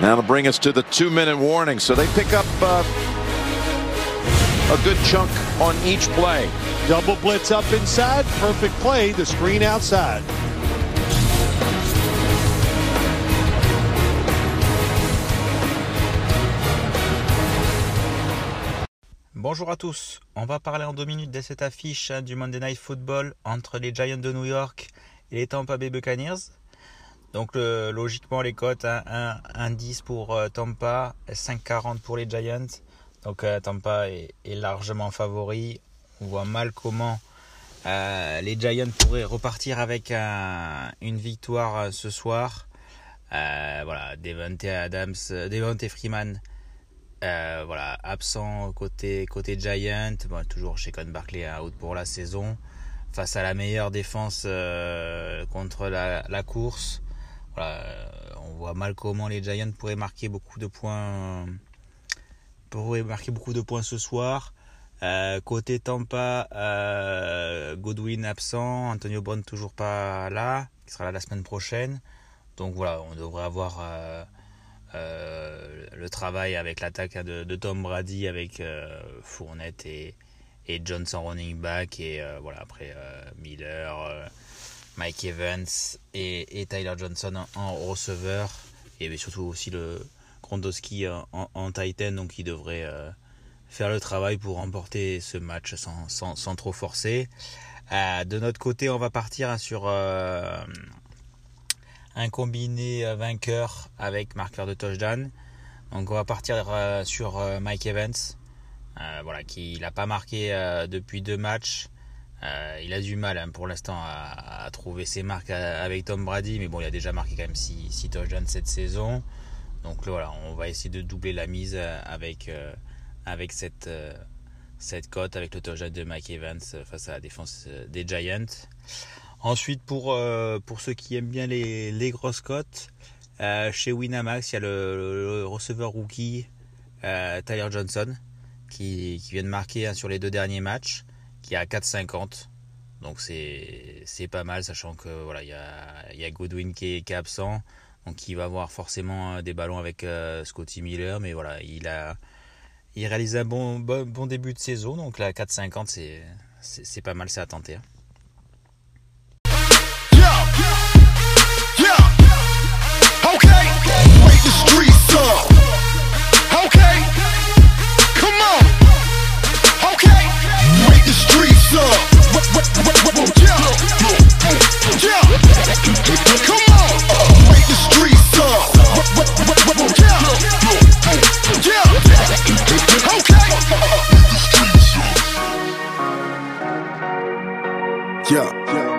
That'll bring us to the two-minute warning. So they pick up uh, a good chunk on each play. Double blitz up inside. Perfect play. The screen outside. Bonjour à tous, on va parler en deux minutes de cette affiche hein, du Monday Night Football entre les Giants de New York et les Tampa Bay Buccaneers. Donc logiquement les cotes, 1,10 pour euh, Tampa, 5,40 pour les Giants. Donc euh, Tampa est, largement favori. On voit mal comment euh, les Giants pourraient repartir avec une victoire ce soir. voilà, Devante Adams, Freeman, voilà, absent côté côté Giant. Bon, toujours chez Con Barkley out pour la saison face à la meilleure défense contre la course. Euh, on voit mal comment les Giants pourraient marquer beaucoup de points, pourraient marquer beaucoup de points ce soir. Euh, côté Tampa, euh, Godwin absent, Antonio Brown toujours pas là, qui sera là la semaine prochaine. Donc voilà, on devrait avoir le travail avec l'attaque de, Tom Brady avec Fournette et, et, Johnson running back et voilà après Miller. Mike Evans et, Tyler Johnson en, receveur. Et surtout aussi le Grondowski en, Titan, donc il devrait euh, faire le travail pour remporter ce match sans, trop forcer. Euh, de notre côté, on va partir sur euh, un combiné vainqueur avec marqueur de touchdown. Donc on va partir sur Mike Evans, voilà, qui n'a pas marqué depuis deux matchs. Euh, il a du mal hein, pour l'instant à, trouver ses marques avec Tom Brady, mais bon, il a déjà marqué quand même 6 touchdowns cette saison. Donc voilà, on va essayer de doubler la mise avec, euh, avec cette, euh, cette cote, avec le touchdown de Mike Evans face à la défense des Giants. Ensuite, pour, pour ceux qui aiment bien les, les grosses cotes, chez Winamax, il y a le, receveur rookie Tyler Johnson qui, qui vient de marquer sur les deux derniers matchs qui est à 4,50. Donc c'est pas mal, sachant que voilà, il y a, y a, Godwin qui est, absent, donc il va avoir forcément euh, des ballons avec euh, Scotty Miller, mais voilà, il a il réalise un bon, bon, début de saison, donc là 4,50 c'est pas mal, c'est à tenter. Hein. Yeah.